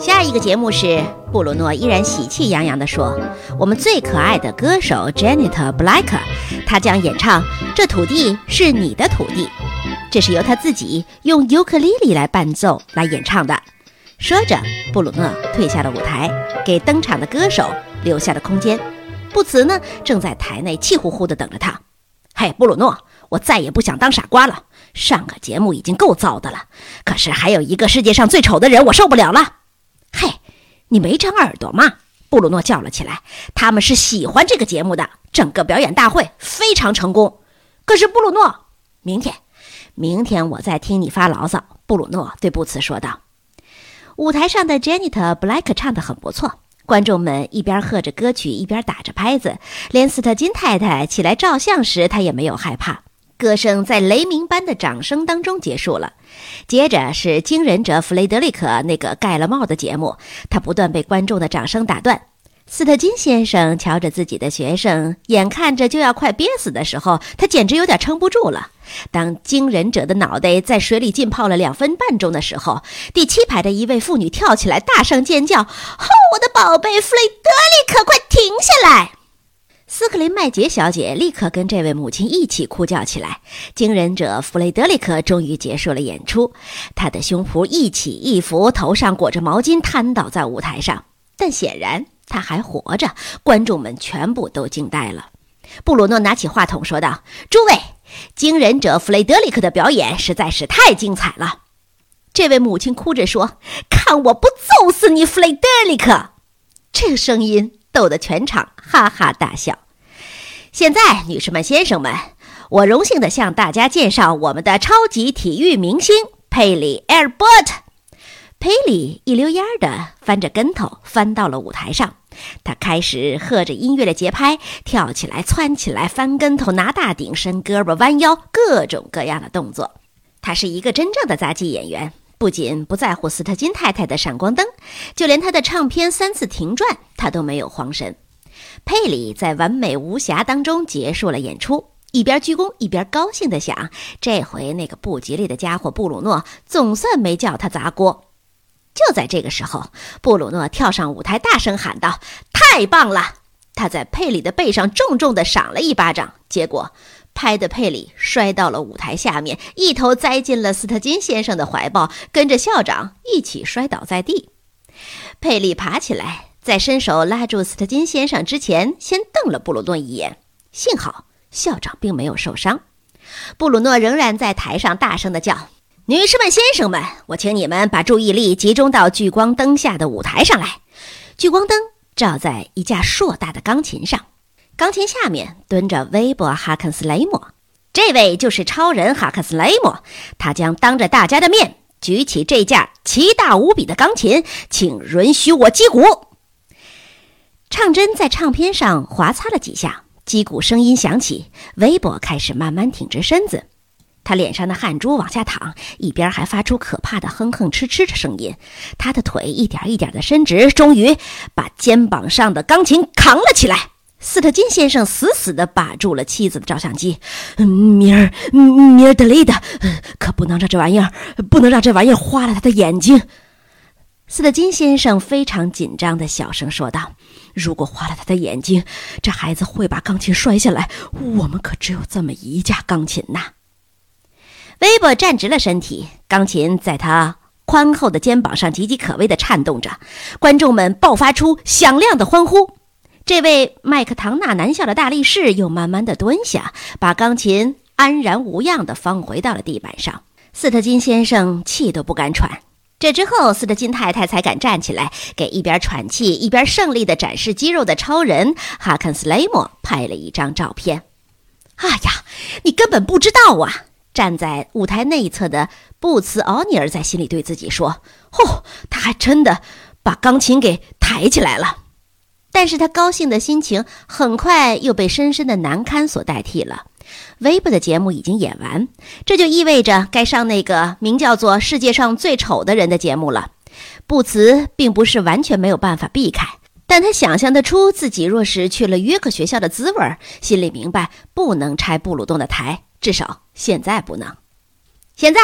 下一个节目是布鲁诺依然喜气洋洋地说：“我们最可爱的歌手 Janet Black，他将演唱《这土地是你的土地》，这是由他自己用尤克里里来伴奏来演唱的。”说着，布鲁诺退下了舞台，给登场的歌手留下了空间。布茨呢，正在台内气呼呼地等着他。嘿，布鲁诺，我再也不想当傻瓜了。上个节目已经够糟的了，可是还有一个世界上最丑的人，我受不了了。嘿，你没长耳朵吗？布鲁诺叫了起来。他们是喜欢这个节目的，整个表演大会非常成功。可是布鲁诺，明天，明天我再听你发牢骚。布鲁诺对布茨说道。舞台上的 Janet Black 唱得很不错。观众们一边喝着歌曲，一边打着拍子。连斯特金太太起来照相时，他也没有害怕。歌声在雷鸣般的掌声当中结束了。接着是惊人者弗雷德里克那个盖了帽的节目，他不断被观众的掌声打断。斯特金先生瞧着自己的学生，眼看着就要快憋死的时候，他简直有点撑不住了。当惊人者的脑袋在水里浸泡了两分半钟的时候，第七排的一位妇女跳起来，大声尖叫：“哦，我的宝贝弗雷德里克，快停！”斯克林麦杰小姐立刻跟这位母亲一起哭叫起来。惊人者弗雷德里克终于结束了演出，他的胸脯一起一伏，头上裹着毛巾，瘫倒在舞台上，但显然。他还活着，观众们全部都惊呆了。布鲁诺拿起话筒说道：“诸位，惊人者弗雷德里克的表演实在是太精彩了。”这位母亲哭着说：“看我不揍死你，弗雷德里克！”这声音逗得全场哈哈大笑。现在，女士们、先生们，我荣幸地向大家介绍我们的超级体育明星佩里·埃尔伯特。佩里一溜烟儿地翻着跟头，翻到了舞台上。他开始和着音乐的节拍跳起来、窜起来、翻跟头、拿大顶、伸胳膊、弯腰，各种各样的动作。他是一个真正的杂技演员，不仅不在乎斯特金太太的闪光灯，就连他的唱片三次停转，他都没有慌神。佩里在完美无瑕当中结束了演出，一边鞠躬一边高兴地想：这回那个不吉利的家伙布鲁诺总算没叫他砸锅。就在这个时候，布鲁诺跳上舞台，大声喊道：“太棒了！”他在佩里的背上重重地赏了一巴掌，结果拍的佩里摔到了舞台下面，一头栽进了斯特金先生的怀抱，跟着校长一起摔倒在地。佩里爬起来，在伸手拉住斯特金先生之前，先瞪了布鲁诺一眼。幸好校长并没有受伤。布鲁诺仍然在台上大声地叫。女士们、先生们，我请你们把注意力集中到聚光灯下的舞台上来。聚光灯照在一架硕大的钢琴上，钢琴下面蹲着威伯·哈肯斯雷默。这位就是超人哈克斯雷默，他将当着大家的面举起这架奇大无比的钢琴，请允许我击鼓。唱针在唱片上划擦了几下，击鼓声音响起，威伯开始慢慢挺直身子。他脸上的汗珠往下淌，一边还发出可怕的哼哼哧哧的声音。他的腿一点一点的伸直，终于把肩膀上的钢琴扛了起来。斯特金先生死死地把住了妻子的照相机。米尔，米尔德雷的，可不能让这玩意儿，不能让这玩意儿花了他的眼睛。斯特金先生非常紧张地小声说道：“如果花了他的眼睛，这孩子会把钢琴摔下来。我们可只有这么一架钢琴呐。”威伯站直了身体，钢琴在他宽厚的肩膀上岌岌可危地颤动着。观众们爆发出响亮的欢呼。这位麦克唐纳男校的大力士又慢慢地蹲下，把钢琴安然无恙地放回到了地板上。斯特金先生气都不敢喘。这之后，斯特金太太才敢站起来，给一边喘气一边胜利地展示肌肉的超人哈肯斯雷默拍了一张照片。哎呀，你根本不知道啊！站在舞台内侧的布茨奥尼尔在心里对自己说：“哦，他还真的把钢琴给抬起来了。”但是他高兴的心情很快又被深深的难堪所代替了。微博的节目已经演完，这就意味着该上那个名叫做《世界上最丑的人》的节目了。布茨并不是完全没有办法避开，但他想象得出自己若是去了约克学校的滋味，心里明白不能拆布鲁顿的台。至少现在不能。现在，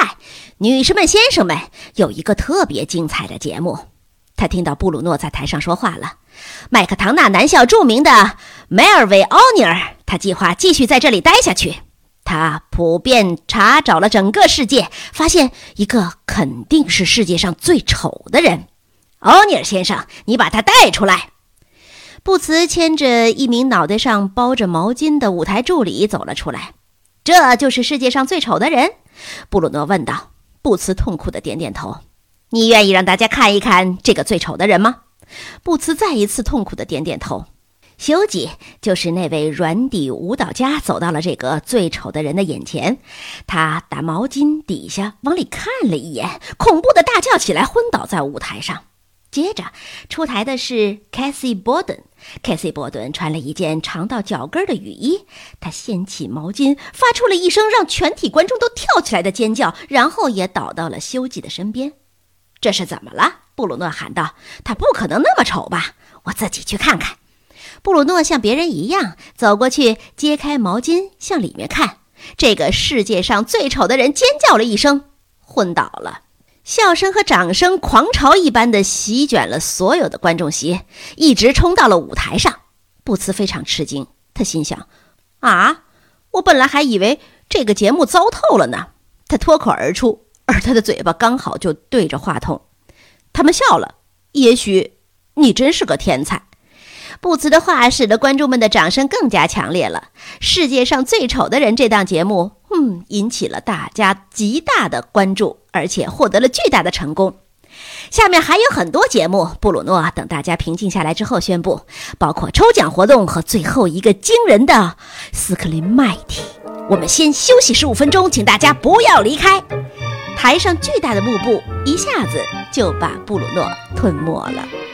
女士们、先生们，有一个特别精彩的节目。他听到布鲁诺在台上说话了。麦克唐纳男校著名的梅尔维奥尼尔，他计划继续在这里待下去。他普遍查找了整个世界，发现一个肯定是世界上最丑的人。奥尼尔先生，你把他带出来。布茨牵着一名脑袋上包着毛巾的舞台助理走了出来。这就是世界上最丑的人？布鲁诺问道。布茨痛苦地点点头。你愿意让大家看一看这个最丑的人吗？布茨再一次痛苦地点点头。修吉就是那位软底舞蹈家，走到了这个最丑的人的眼前。他打毛巾底下往里看了一眼，恐怖的大叫起来，昏倒在舞台上。接着出台的是凯西·波顿。凯西·波顿穿了一件长到脚跟的雨衣，他掀起毛巾，发出了一声让全体观众都跳起来的尖叫，然后也倒到了修吉的身边。这是怎么了？布鲁诺喊道：“他不可能那么丑吧？我自己去看看。”布鲁诺像别人一样走过去，揭开毛巾，向里面看。这个世界上最丑的人尖叫了一声，昏倒了。笑声和掌声狂潮一般的席卷了所有的观众席，一直冲到了舞台上。布茨非常吃惊，他心想：“啊，我本来还以为这个节目糟透了呢。”他脱口而出，而他的嘴巴刚好就对着话筒。他们笑了。也许你真是个天才。布茨的话使得观众们的掌声更加强烈了。世界上最丑的人这档节目，嗯，引起了大家极大的关注，而且获得了巨大的成功。下面还有很多节目，布鲁诺等大家平静下来之后宣布，包括抽奖活动和最后一个惊人的斯克林麦提。我们先休息十五分钟，请大家不要离开。台上巨大的幕布一下子就把布鲁诺吞没了。